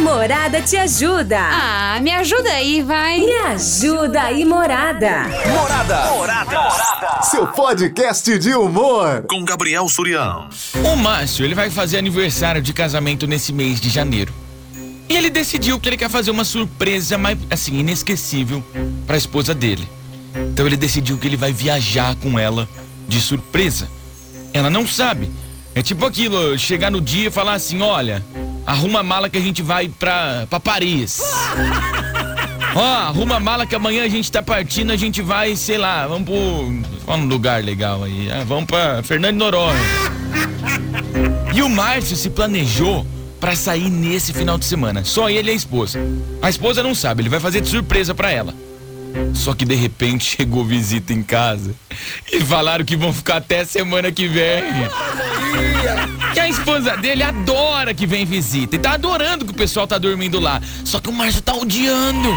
Morada te ajuda. Ah, me ajuda aí, vai. Me ajuda aí, Morada. Morada. Morada. Morada. Seu podcast de humor. Com Gabriel Surião. O Márcio, ele vai fazer aniversário de casamento nesse mês de janeiro. E ele decidiu que ele quer fazer uma surpresa, mais assim, inesquecível para a esposa dele. Então ele decidiu que ele vai viajar com ela de surpresa. Ela não sabe. É tipo aquilo, chegar no dia e falar assim, olha, arruma a mala que a gente vai pra, pra Paris. Ó, arruma a mala que amanhã a gente tá partindo, a gente vai, sei lá, vamos pro. Qual um lugar legal aí? Ah, vamos pra Fernando Noronha. E o Márcio se planejou para sair nesse final de semana. Só ele e a esposa. A esposa não sabe, ele vai fazer de surpresa para ela. Só que de repente chegou visita em casa e falaram que vão ficar até semana que vem. Que a esposa dele adora que vem visita e tá adorando que o pessoal tá dormindo lá. Só que o Márcio tá odiando.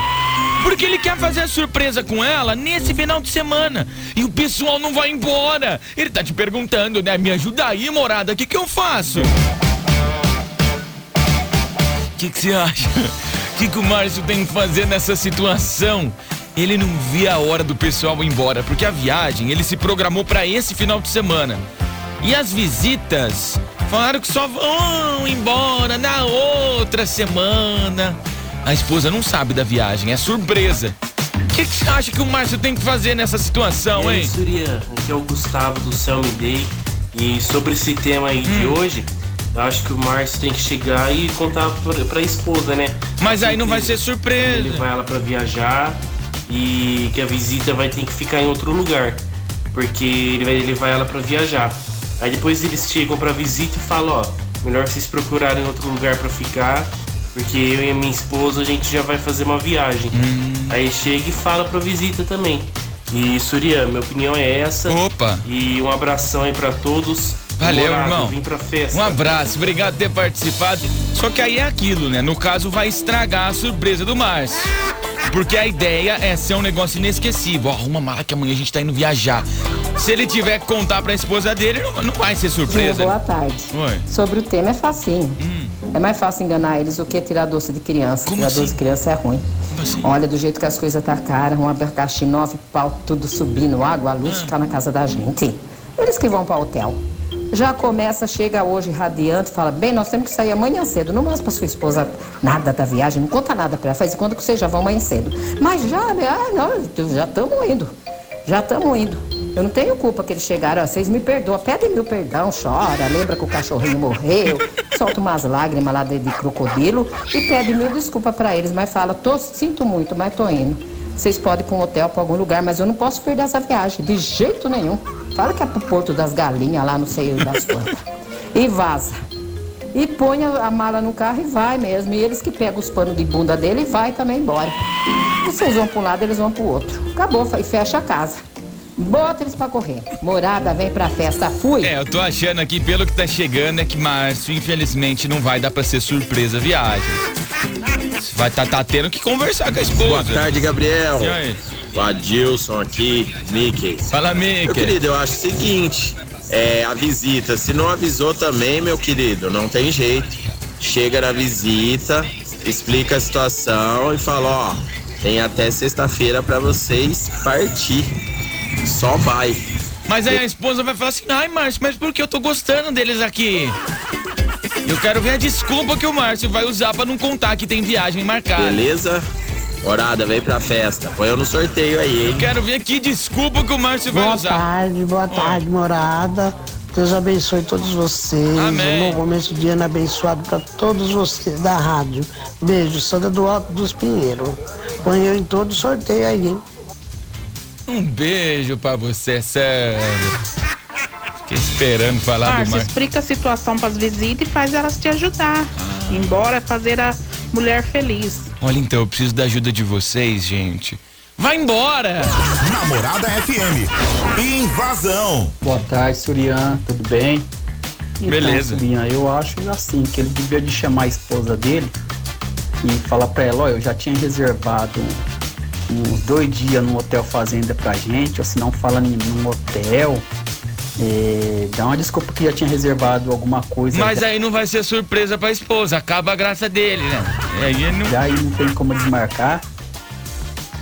Porque ele quer fazer a surpresa com ela nesse final de semana. E o pessoal não vai embora. Ele tá te perguntando, né? Me ajuda aí, morada, o que, que eu faço? O que, que você acha? O que, que o Márcio tem que fazer nessa situação? Ele não via a hora do pessoal ir embora, porque a viagem ele se programou para esse final de semana. E as visitas falaram que só vão embora na outra semana. A esposa não sabe da viagem, é surpresa. O que, que você acha que o Márcio tem que fazer nessa situação, aí, hein? Surya, aqui é o Gustavo do Céu Me Day. E sobre esse tema aí de Hum. hoje, eu acho que o Márcio tem que chegar e contar pra, pra esposa, né? Mas aí não vai ser Ele surpresa. levar ela pra viajar e que a visita vai ter que ficar em outro lugar. Porque ele vai levar ela pra viajar. Aí depois eles chegam pra visita e falam, ó, melhor vocês procurarem outro lugar pra ficar, porque eu e a minha esposa a gente já vai fazer uma viagem. Hum. Aí chega e fala pra visita também. E Surya, minha opinião é essa. Opa! E um abração aí pra todos. Valeu, Morado, irmão. Vim pra festa. Um abraço, obrigado por ter participado. Só que aí é aquilo, né? No caso, vai estragar a surpresa do Márcio. Porque a ideia é ser um negócio inesquecível. Arruma mala que amanhã a gente tá indo viajar. Se ele tiver que contar pra esposa dele, não, não vai ser surpresa. Boa tarde. Oi. Sobre o tema é facinho. Hum. É mais fácil enganar eles do que tirar doce de criança. Como tirar assim? doce de criança é ruim. Assim? Olha, do jeito que as coisas tá caras, um abacaxi, nove pau, tudo subindo, água, a Ah. luz tá na casa da gente. Eles que vão para hotel. Já começa, chega hoje radiante, fala, bem, nós temos que sair amanhã cedo. Não mostra pra sua esposa nada da viagem, não conta nada pra ela, faz conta que vocês já vão amanhã cedo. Mas já, né? Ah, não, já estamos indo. Já estamos indo. Eu não tenho culpa que eles chegaram, ó, vocês me perdoam, pedem meu perdão, chora, lembra que o cachorrinho morreu, solta umas lágrimas lá de, de crocodilo e pede mil desculpa pra eles, mas fala, tô, sinto muito, mas tô indo. Vocês podem ir pra um hotel, pra algum lugar, mas eu não posso perder essa viagem, de jeito nenhum. Fala que é pro Porto das Galinhas, lá no seio das quantas. E vaza. E põe a, a mala no carro e vai mesmo. E eles que pegam os panos de bunda dele e vai também embora. Vocês vão para um lado, eles vão pro outro. Acabou, e fecha a casa. Bota eles pra correr. Morada, vem pra festa, fui. É, eu tô achando aqui, pelo que tá chegando, é que Márcio, infelizmente, não vai dar pra ser surpresa a viagem. Vai tá, tá tendo que conversar com a esposa. Boa tarde, Gabriel. E aí? O Adilson aqui, Mickey. Fala, Meu Mickey. querido, eu acho o seguinte, é, a visita, se não avisou também, meu querido, não tem jeito. Chega na visita, explica a situação e fala, ó, tem até sexta-feira pra vocês partir. Só vai. Mas aí a esposa vai falar assim, ai, Márcio, mas por que eu tô gostando deles aqui? Eu quero ver a desculpa que o Márcio vai usar pra não contar que tem viagem marcada. Beleza? Morada, vem pra festa. Põe eu no sorteio aí, hein? Quero ver que desculpa que o Márcio vai Boa usar. tarde, boa tarde, morada. Deus abençoe todos vocês. Amém. Um bom começo de ano abençoado para todos vocês da rádio. Beijo, Sandra do Alto dos Pinheiros. Põe eu em todo sorteio aí, hein? Um beijo pra você, sério. Fiquei esperando falar do Márcio, Márcio. explica a situação para as visitas e faz elas te ajudar. Embora fazer a mulher feliz. Olha, então, eu preciso da ajuda de vocês, gente. Vai embora! Namorada FM. Invasão. Boa tarde, Surian, tudo bem? Então, Beleza. Surian, eu acho assim que ele devia de chamar a esposa dele e falar pra ela, ó, eu já tinha reservado uns dois dias no hotel fazenda pra gente, ou se não fala em num hotel, é, dá uma desculpa que já tinha reservado alguma coisa. Mas aí não vai ser surpresa pra esposa, acaba a graça dele, né? E aí não... não tem como desmarcar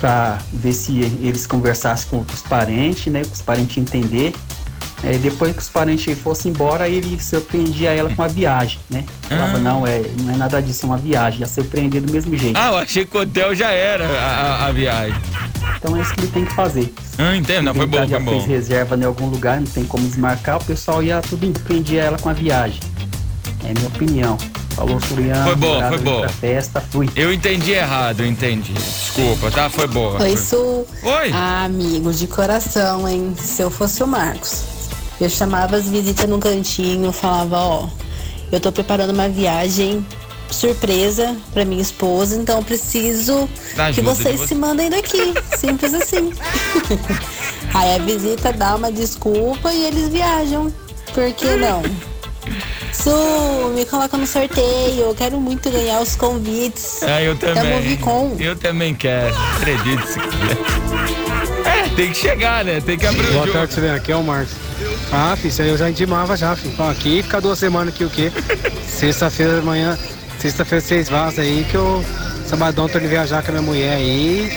pra ver se eles conversassem com os parentes, né? Com os parentes entender. É, depois que os parentes fossem embora, ele surpreendia ela com a viagem, né? Falava, Ah. não, é, não é nada disso, é uma viagem, já surpreender do mesmo jeito. Ah, eu achei que o hotel já era a, a- a viagem. Então é isso que ele tem que fazer. Ah, entendo, não, foi bom, já foi fez bom. reserva em algum lugar, não tem como desmarcar, o pessoal ia tudo empreendia ela com a viagem. É minha opinião. Falou, Suriano. Foi bom, foi bom. Festa, fui. Eu entendi errado, eu entendi. Desculpa, tá? Foi boa. Oi, Su. Oi. Ah, amigo, de coração, hein? Se eu fosse o Marcos, eu chamava as visitas num cantinho, falava, ó, eu tô preparando uma viagem surpresa pra minha esposa, então eu preciso que vocês você. se mandem daqui. Simples assim. Aí a visita dá uma desculpa e eles viajam. Por que não? Su, me coloca no sorteio. Eu quero muito ganhar os convites. Ah, eu também. Vicom. Eu também quero. Acredito se quiser. É, tem que chegar, né? Tem que abrir o Boa jogo. tarde, Silene. Aqui é o Marcos. Ah, filho, isso aí eu já intimava já, filho. Aqui fica duas semanas aqui o quê? Sexta-feira de manhã, sexta-feira vocês vazam aí que eu sabadão tô indo viajar com a minha mulher aí.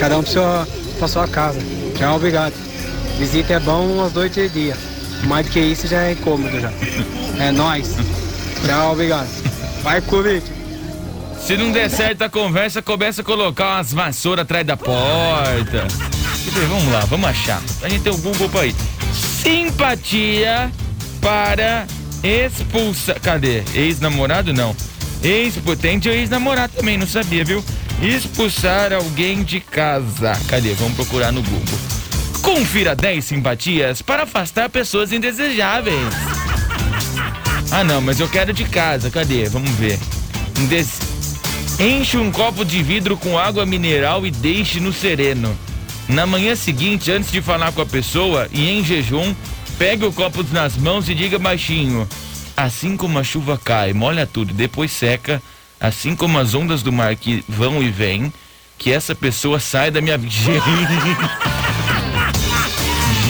Cada um pra sua, pra sua casa. Tchau, obrigado. Visita é bom umas noites de dia. Mais do que isso já é incômodo já. É nóis. Tchau, obrigado. Vai, Corinthians. Se não der certo a conversa, começa a colocar umas vassouras atrás da porta. Vamos lá, vamos achar. A gente tem o Google pra ir. Simpatia para expulsar. Cadê? Ex-namorado? Não. Ex-potente ou ex-namorado também, não sabia, viu? Expulsar alguém de casa. Cadê? Vamos procurar no Google. Confira 10 simpatias para afastar pessoas indesejáveis. Ah, não, mas eu quero de casa. Cadê? Vamos ver. Enche um copo de vidro com água mineral e deixe no sereno. Na manhã seguinte, antes de falar com a pessoa e em jejum, pegue o copo nas mãos e diga baixinho: Assim como a chuva cai, molha tudo, depois seca, assim como as ondas do mar que vão e vêm, que essa pessoa sai da minha vida.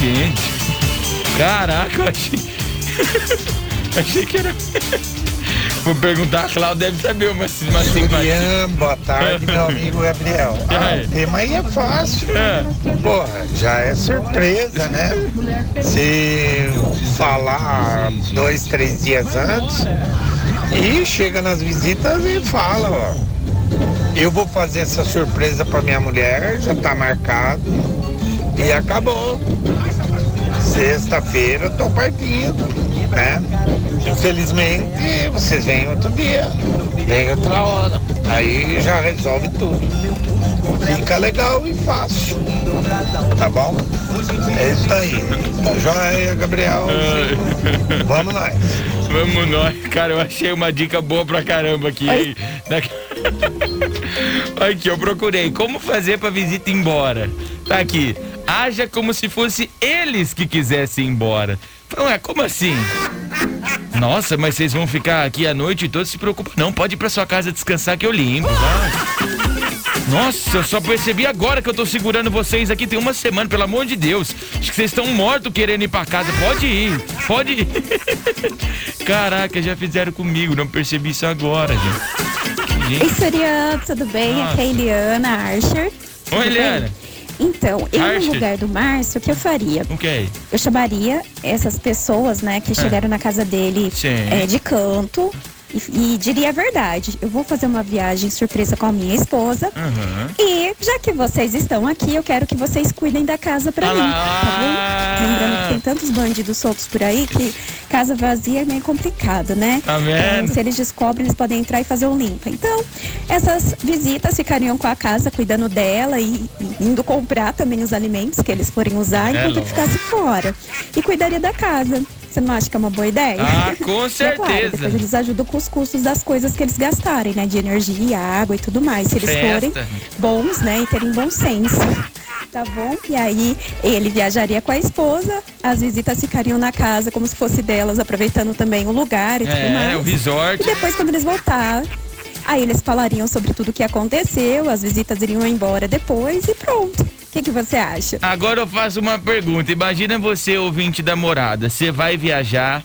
Gente, caraca, eu achei. achei que era. Vou perguntar, a Cláudia deve saber uma, uma simpatia. Julian, boa tarde, meu amigo Gabriel. Ah, o tema aí é fácil. Porra, já é surpresa, né? Se falar dois, três dias antes e chega nas visitas e fala, ó. Eu vou fazer essa surpresa pra minha mulher, já tá marcado. E acabou. Sexta-feira eu tô partindo, né? Infelizmente, vocês vêm outro dia, vem outra hora. Aí já resolve tudo. Fica legal e fácil. Tá bom? É isso aí. Tá joia, Gabriel. Vamos nós. Vamos nós. Cara, eu achei uma dica boa pra caramba aqui. Aqui, eu procurei. Como fazer pra visita ir embora? Tá aqui. Haja como se fosse eles que quisessem ir embora. Não é, como assim? Nossa, mas vocês vão ficar aqui a noite toda, se preocupa. Não, pode ir pra sua casa descansar que eu limpo. Nossa, eu só percebi agora que eu tô segurando vocês aqui tem uma semana, pelo amor de Deus. Acho que vocês estão mortos querendo ir pra casa. Pode ir, pode ir. Caraca, já fizeram comigo, não percebi isso agora, gente. Oi, Soriano, tudo bem? Nossa. Aqui é a Eliana Archer. Oi? Eliana. Então, eu no lugar do Márcio, o que eu faria? O é? Eu chamaria essas pessoas, né, que É. chegaram na casa dele é, de canto e, e diria a verdade. Eu vou fazer uma viagem surpresa com a minha esposa. Aham. E já que vocês estão aqui, eu quero que vocês cuidem da casa pra Ah mim, tá bom? Lembrando que tem tantos bandidos soltos por aí que casa vazia é meio complicado, né? Tá? Então, se eles descobrem, eles podem entrar e fazer um limpa. Então, essas visitas ficariam com a casa, cuidando dela e, e indo comprar também os alimentos que eles forem usar É enquanto ele lógico. ficasse fora. E cuidaria da casa. Você não acha que é uma boa ideia? Ah, com E é claro, certeza. eles ajudam com os custos das coisas que eles gastarem, né? De energia, água e tudo mais. Se eles Festa. forem bons, né? E terem bom senso. Tá bom? E aí ele viajaria com a esposa, as visitas ficariam na casa como se fosse delas, aproveitando também o lugar e tudo É, mais. o resort. E depois, quando eles voltar, aí eles falariam sobre tudo o que aconteceu, as visitas iriam embora depois e pronto. Que, que você acha? Agora eu faço uma pergunta. Imagina você, ouvinte da morada. Você vai viajar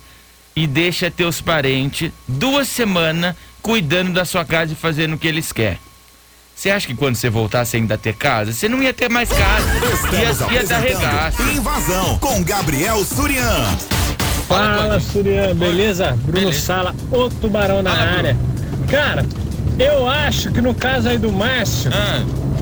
e deixa teus parentes duas semanas cuidando da sua casa e fazendo o que eles querem. Você acha que quando você voltar você ainda ter casa? Você não ia ter mais casa. Ia, ia dar regaço. Invasão com Gabriel Surian. Fala, Surian, beleza? Bruno Sala, o tubarão na área. Cara, eu acho que no caso aí do Márcio,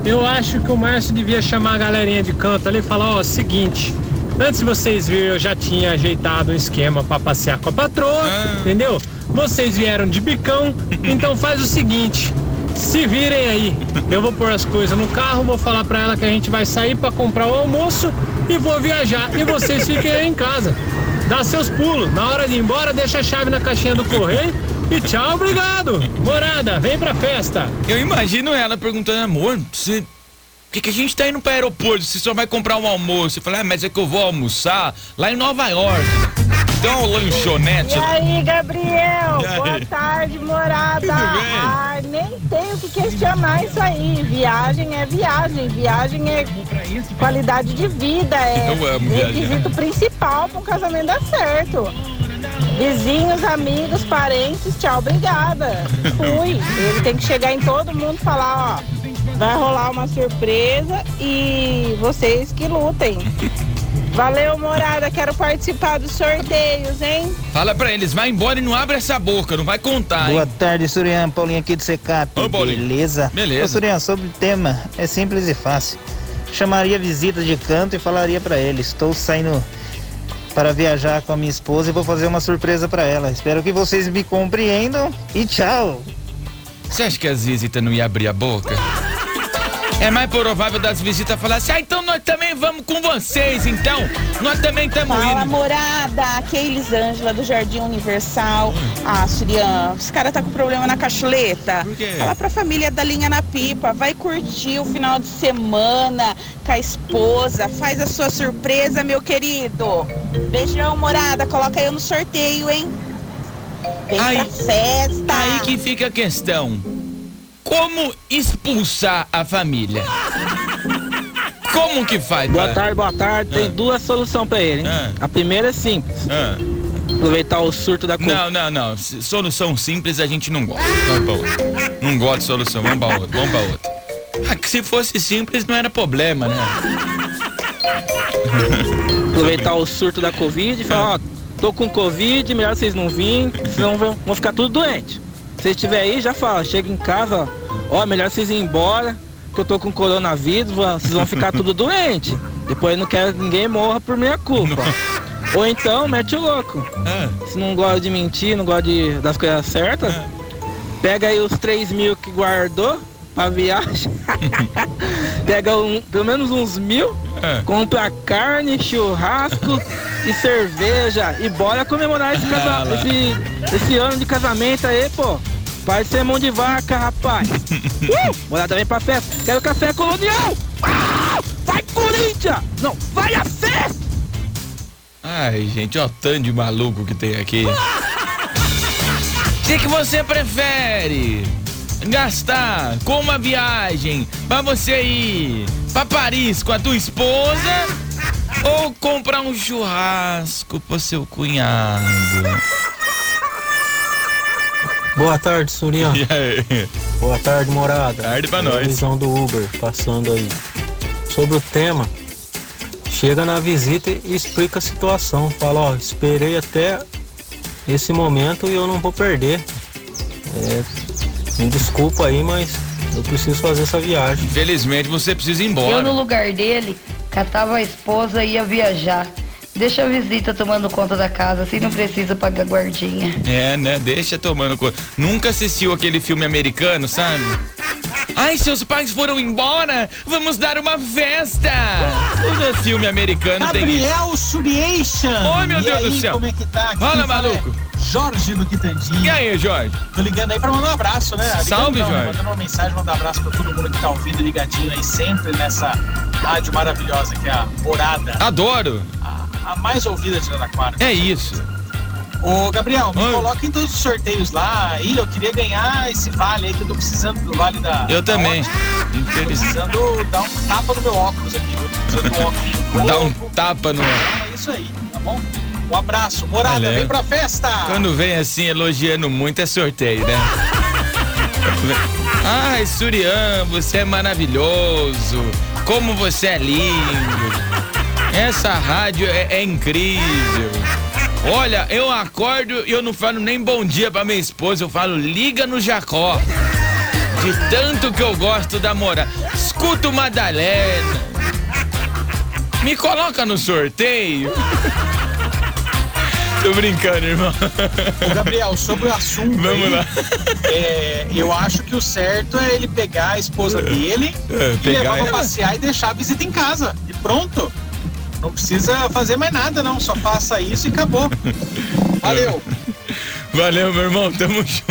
eu acho que o Márcio devia chamar a galerinha de canto ali e falar, ó, seguinte, antes de vocês virem, eu já tinha ajeitado um esquema pra passear com a patroa, entendeu? Vocês vieram de bicão, então faz o seguinte, se virem aí, eu vou pôr as coisas no carro, vou falar pra ela que a gente vai sair pra comprar o almoço e vou viajar. E vocês fiquem aí em casa. Dá seus pulos. Na hora de ir embora, deixa a chave na caixinha do correio e tchau, obrigado. Morada, vem pra festa. Eu imagino ela perguntando, amor, você. Por que, que a gente tá indo pro aeroporto? Você só vai comprar um almoço. Eu falei, ah, mas é que eu vou almoçar lá em Nova York. Então, lanchonete. E aí, Gabriel? E aí? Boa tarde, morada. Tudo bem? Ai, nem tem o que questionar isso aí. Viagem é viagem. Viagem é qualidade de vida. É Eu amo viajar. requisito principal para um casamento dar certo. Vizinhos, amigos, parentes, tchau, obrigada. Fui. Ele tem que chegar em todo mundo e falar, ó, vai rolar uma surpresa e vocês que lutem. Valeu, morada, quero participar dos sorteios, hein? Fala pra eles, vai embora e não abre essa boca, não vai contar, hein? Boa tarde, Surian. Paulinho aqui do Secap. Beleza? Beleza. Ô, Surian, sobre o tema, é simples e fácil. Chamaria visita de canto e falaria pra ele: estou saindo para viajar com a minha esposa e vou fazer uma surpresa pra ela. Espero que vocês me compreendam e tchau. Você acha que as visitas não iam abrir a boca? É mais provável das visitas falar assim, ah, então nós também vamos com vocês, então. Nós também estamos Fala, indo. morada! Aqui é Elisângela, do Jardim Universal. Ah, Surian, os caras tá com problema na cacholeta. Por quê? Fala pra família da linha na pipa, vai curtir o final de semana com a esposa, faz a sua surpresa, meu querido. Beijão, morada, coloca eu no sorteio, hein? Vem Aí- pra festa! Aí que fica a questão. Como expulsar a família? Como que faz? Boa pra- tarde, boa tarde. Tem duas soluções pra ele, hein? A primeira é simples. Aproveitar o surto da Não, não, não. S- Solução simples a gente não gosta. Vamos pra outra. Não gosta de solução, vamos pra outra, vamos pra outra. Ah, que se fosse simples não era problema, né? aproveitar o surto da Covid e falar, ó, tô com Covid, melhor vocês não virem, senão vão, vão ficar tudo doente. Se estiver aí, já fala, chega em casa, ó, ó, melhor vocês ir embora, que eu tô com coronavírus, vocês vão ficar tudo doente. Depois eu não quero que ninguém morra por minha culpa. Ou então, mete o louco. Se não gosta de mentir, não gosta de, das coisas certas, pega aí os 3 mil que guardou pra viagem. pega um, pelo menos uns mil, compra carne, churrasco e cerveja. E bora comemorar esse, casa- esse, esse ano de casamento aí, pô. Vai ser mão de vaca, rapaz. uh! Bora também pra festa. Quero café colonial. Ah! Vai, Corinthians! Não, vai a fé! Ai, gente, ó, o tanto de maluco que tem aqui. O que, que você prefere? Gastar com uma viagem pra você ir pra Paris com a tua esposa ou comprar um churrasco pro seu cunhado? Boa tarde, Surian. E aí? Boa tarde, morada. Tarde pra É nós. Visão do Uber, passando aí. Sobre o tema, chega na visita e explica a situação. Fala, ó, esperei até esse momento e eu não vou perder. É, me desculpa aí, mas eu preciso fazer essa viagem. Infelizmente você precisa ir Eu, embora. no lugar dele, catava a esposa e ia viajar. Deixa a visita tomando conta da casa, assim não precisa pagar guardinha. É, né? Deixa tomando conta. Nunca assistiu aquele filme americano, sabe? Ai, seus pais foram embora? Vamos dar uma festa! Todo filme americano tem isso. Gabriel Suriation. Oi, meu E Deus do aí, céu. Como é que tá? Aqui Fala, quem fala é maluco. Jorge do Quitandinho. E aí, Jorge? Tô ligando aí pra mandar um abraço, né? Ligando Salve, não? Jorge. Mandando uma mensagem, mandar um abraço pra todo mundo que tá ouvindo, ligadinho aí sempre nessa rádio maravilhosa que é a Morada. Adoro! A mais ouvida de Araraquara. É isso. Ô, Gabriel, me coloca em todos os sorteios lá. Aí, eu queria ganhar esse vale aí que eu tô precisando do vale da. Eu da também. Tô precisando dar um tapa no meu óculos aqui. Eu tô precisando do óculos. Dá um tapa no. É isso aí, tá bom? Um abraço. Morada, Valeu. vem pra festa! Quando vem assim elogiando muito é sorteio, né? Ai, Surian, você é maravilhoso. Como você é lindo. Essa rádio é, é incrível. Olha, eu acordo e eu não falo nem bom dia pra minha esposa, eu falo liga no Jacó. De tanto que eu gosto da Mora. Escuta o Madalena. Me coloca no sorteio. Tô brincando, irmão. Ô, Gabriel, sobre o assunto Vamos aí, lá. é, eu acho que o certo é ele pegar a esposa dele É, e pegar levar pra passear e deixar a visita em casa. E pronto. Não precisa fazer mais nada, não. Só faça isso e acabou. Valeu. Valeu, meu irmão. Tamo junto.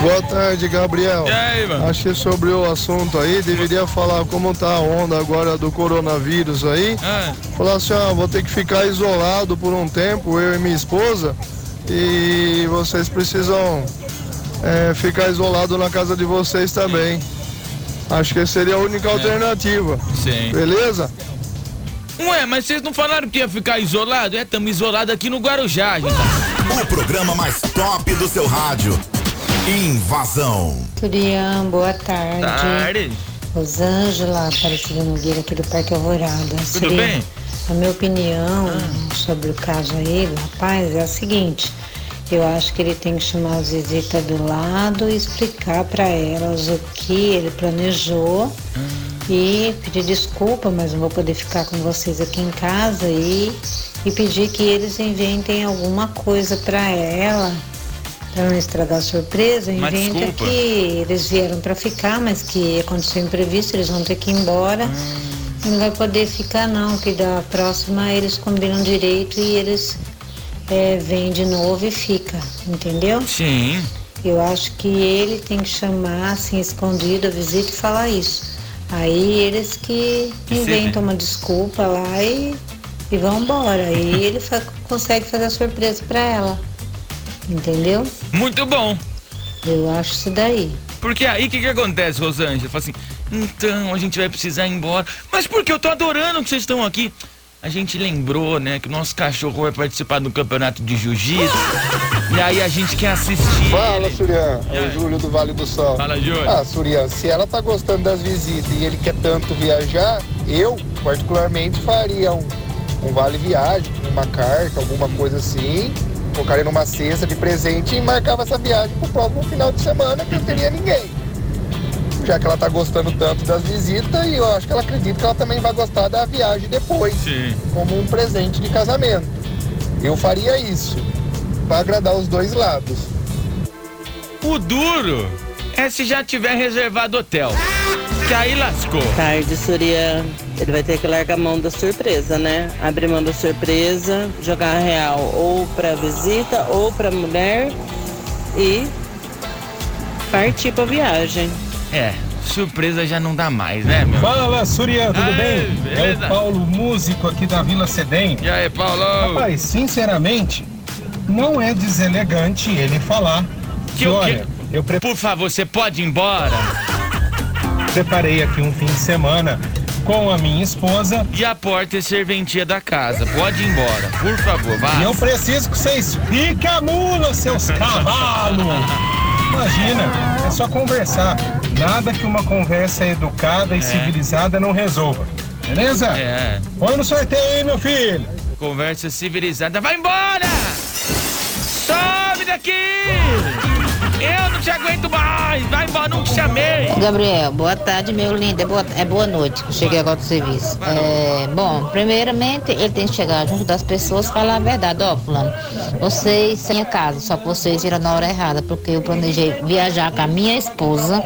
Boa tarde, Gabriel. E aí, mano? Acho que sobre o assunto aí, deveria falar como tá a onda agora do coronavírus aí. Ah. Falar assim, ó, vou ter que ficar isolado por um tempo, eu e minha esposa, e vocês precisam é, ficar isolado na casa de vocês também. Acho que seria a única alternativa. Sim. Beleza? Ué, mas vocês não falaram que ia ficar isolado? É, estamos isolados aqui no Guarujá, gente. O programa mais top do seu rádio. Invasão. Turian, boa tarde. Tarde. Rosângela Aparecida Nogueira, aqui do Parque Alvorada. Tudo bem? A minha opinião sobre o caso aí do rapaz é a seguinte. Eu acho que ele tem que chamar as visitas do lado e explicar para elas o que ele planejou e pedir desculpa, mas não vou poder ficar com vocês aqui em casa e, e pedir que eles inventem alguma coisa para ela, para não estragar a surpresa. Inventa que eles vieram para ficar, mas que aconteceu imprevisto, eles vão ter que ir embora. E Não vai poder ficar não, que da próxima eles combinam direito e eles é, vêm de novo e fica, entendeu? Sim. Eu acho que ele tem que chamar assim escondido a visita e falar isso. Aí eles que inventam uma desculpa lá e, e vão embora. Aí ele fa- consegue fazer a surpresa pra ela. Entendeu? Muito bom. Eu acho isso daí. Porque aí o que, que acontece, Rosângela? Fala assim, então a gente vai precisar ir embora. Mas porque eu tô adorando que vocês estão aqui. A gente lembrou, né, que o nosso cachorro vai participar do campeonato de jiu-jitsu. e aí a gente quer assistir. Fala, ele. Surian. É o Júlio do Vale do Sol. Fala, Júlio. Ah, Surian, se ela tá gostando das visitas e ele quer tanto viajar, eu, particularmente, faria um, um vale viagem, uma carta, alguma coisa assim. Colocaria numa cesta de presente e marcava essa viagem pro próximo final de semana que não teria ninguém. Já que ela tá gostando tanto das visitas e eu acho que ela acredita que ela também vai gostar da viagem depois. Sim. Como um presente de casamento. Eu faria isso. Pra agradar os dois lados. O duro é se já tiver reservado hotel. Que aí lascou. Tarde, Surya. Ele vai ter que largar a mão da surpresa, né? Abrir mão da surpresa, jogar a real ou pra visita ou pra mulher e partir pra viagem. É, surpresa já não dá mais, né, meu? Fala, Surya, tudo Aê, bem? beleza? É o Paulo, músico aqui da Vila Sedem. E aí, Paulo? Rapaz, sinceramente, não é deselegante ele falar que, Que o olha, quê? eu pre- Por favor, você pode ir embora? preparei aqui um fim de semana com a minha esposa. E a porta é serventia da casa. Pode ir embora, por favor, vá. E eu preciso que vocês fiquem a mula, seus cavalos! Imagina, é só conversar. Nada que uma conversa educada e civilizada não resolva. Beleza? É. Põe no sorteio aí, meu filho. Conversa civilizada. Vai embora! Sobe daqui! Eu não te aguento mais! Vai embora, não te chamei! Gabriel, boa tarde, meu lindo. É boa, é boa noite. Cheguei agora do serviço. É, bom, primeiramente, ele tem que chegar junto das pessoas e falar a verdade. Ó, fulano, vocês têm a casa, só que vocês viram na hora errada, porque eu planejei viajar com a minha esposa,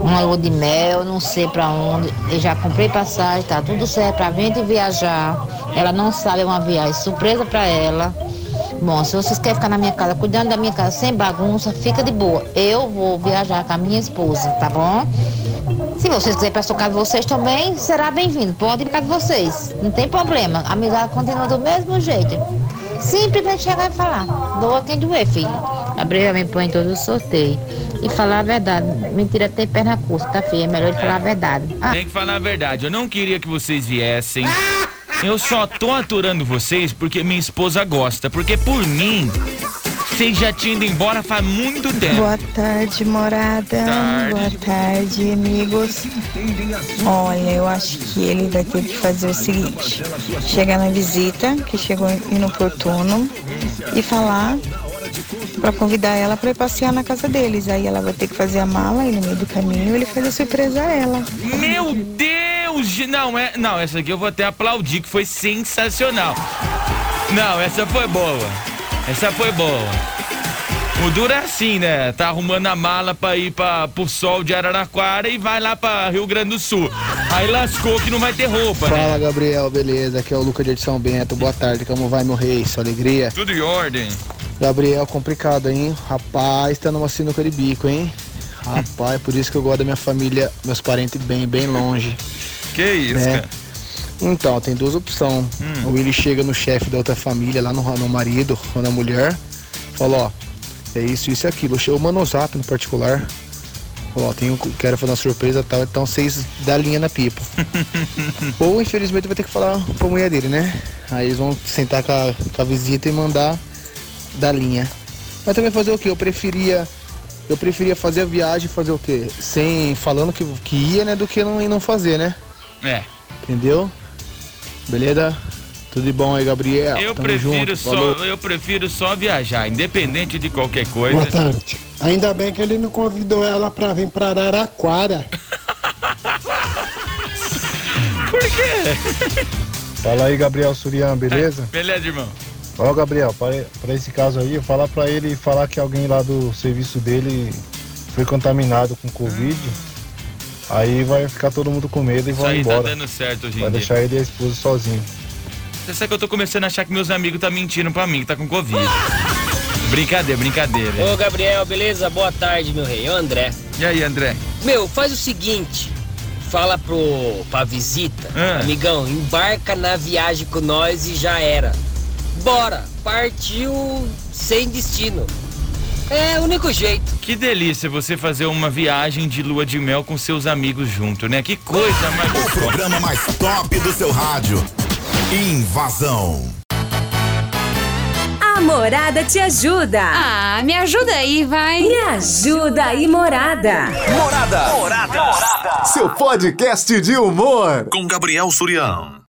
uma lua de mel, não sei pra onde. Eu já comprei passagem, tá tudo certo pra gente viajar. Ela não sabe, é uma viagem surpresa pra ela. Bom, se vocês querem ficar na minha casa, cuidando da minha casa sem bagunça, fica de boa. Eu vou viajar com a minha esposa, tá bom? Se vocês quiserem sua casa de vocês também, será bem-vindo. Pode ir pra casa de vocês. Não tem problema. A amizade continua do mesmo jeito. Simplesmente chegar e falar, doa quem doer, filho. Gabriel me põe em todo o sorteio. E falar a verdade. Mentira tem perna curta, tá filho? É melhor ele falar a verdade. Ah, Tem que falar a verdade. Eu não queria que vocês viessem. Eu só tô aturando vocês porque minha esposa gosta. Porque por mim, vocês já tinham ido embora faz muito tempo. Boa tarde, morada. Boa tarde, amigos. Olha, eu acho que ele vai ter que fazer o seguinte: chegar na visita, que chegou inoportuno, e falar para convidar ela para ir passear na casa deles. Aí ela vai ter que fazer a mala e no meio do caminho ele faz a surpresa a ela. Meu Deus! Não, é, não, essa aqui eu vou até aplaudir, que foi sensacional. Não, essa foi boa. Essa foi boa. O duro é assim, né? Tá arrumando a mala pra ir pra, pro sol de Araraquara e vai lá pra Rio Grande do Sul. Aí lascou que não vai ter roupa, né? Fala Gabriel, beleza? Aqui é o Lucas de São Bento. Boa tarde, como vai meu rei? Sua alegria? Tudo em ordem. Gabriel, complicado, hein? Rapaz, tá numa sinuca de bico, hein? Rapaz, por isso que eu gosto da minha família, meus parentes bem, bem longe. Que isso, né? cara? Então, tem duas opções. Hum. O Willi chega no chefe da outra família, lá no, no marido ou na mulher, fala, ó, é isso, isso e aquilo. Eu mando no zap no particular. Ó, tenho, quero fazer uma surpresa e tal, então vocês dá linha na pipa. Ou infelizmente vai ter que falar pra mulher dele, né? Aí eles vão sentar com a, com a visita e mandar da linha. Mas também fazer o quê? Eu preferia. Eu preferia fazer a viagem fazer o quê? Sem. falando que, que ia, né? Do que não, não fazer, né? É. Entendeu? Beleza? Tudo de bom aí, Gabriel? Eu Tamo prefiro junto, só, falou. eu prefiro só viajar, independente de qualquer coisa. Boa tarde. Ainda bem que ele não convidou ela pra vir pra Araraquara. Por quê? Fala aí, Gabriel Surian, beleza? Beleza, irmão. Ó, Gabriel, para, para esse caso aí, fala pra ele falar que alguém lá do serviço dele foi contaminado com Covid. Aí vai ficar todo mundo com medo e Isso vai aí tá embora. dando certo hoje em vai dia. deixar ele e a esposa sozinho. Você sabe que eu tô começando a achar que meus amigos tá mentindo pra mim, que tá com Covid. brincadeira, brincadeira. Ô Gabriel, beleza? Boa tarde, meu rei. É o André. E aí, André? Meu, faz o seguinte. Fala pro pra visita, Ah. amigão, embarca na viagem com nós e já era. Bora, partiu sem destino. É o único jeito. Que delícia você fazer uma viagem de lua de mel com seus amigos junto, né? Que coisa mais O programa mais top do seu rádio. Invasão. A Morada te ajuda. Ah, me ajuda aí, vai. Me ajuda aí, Morada. Morada. Seu podcast de humor. Com Gabriel Surião.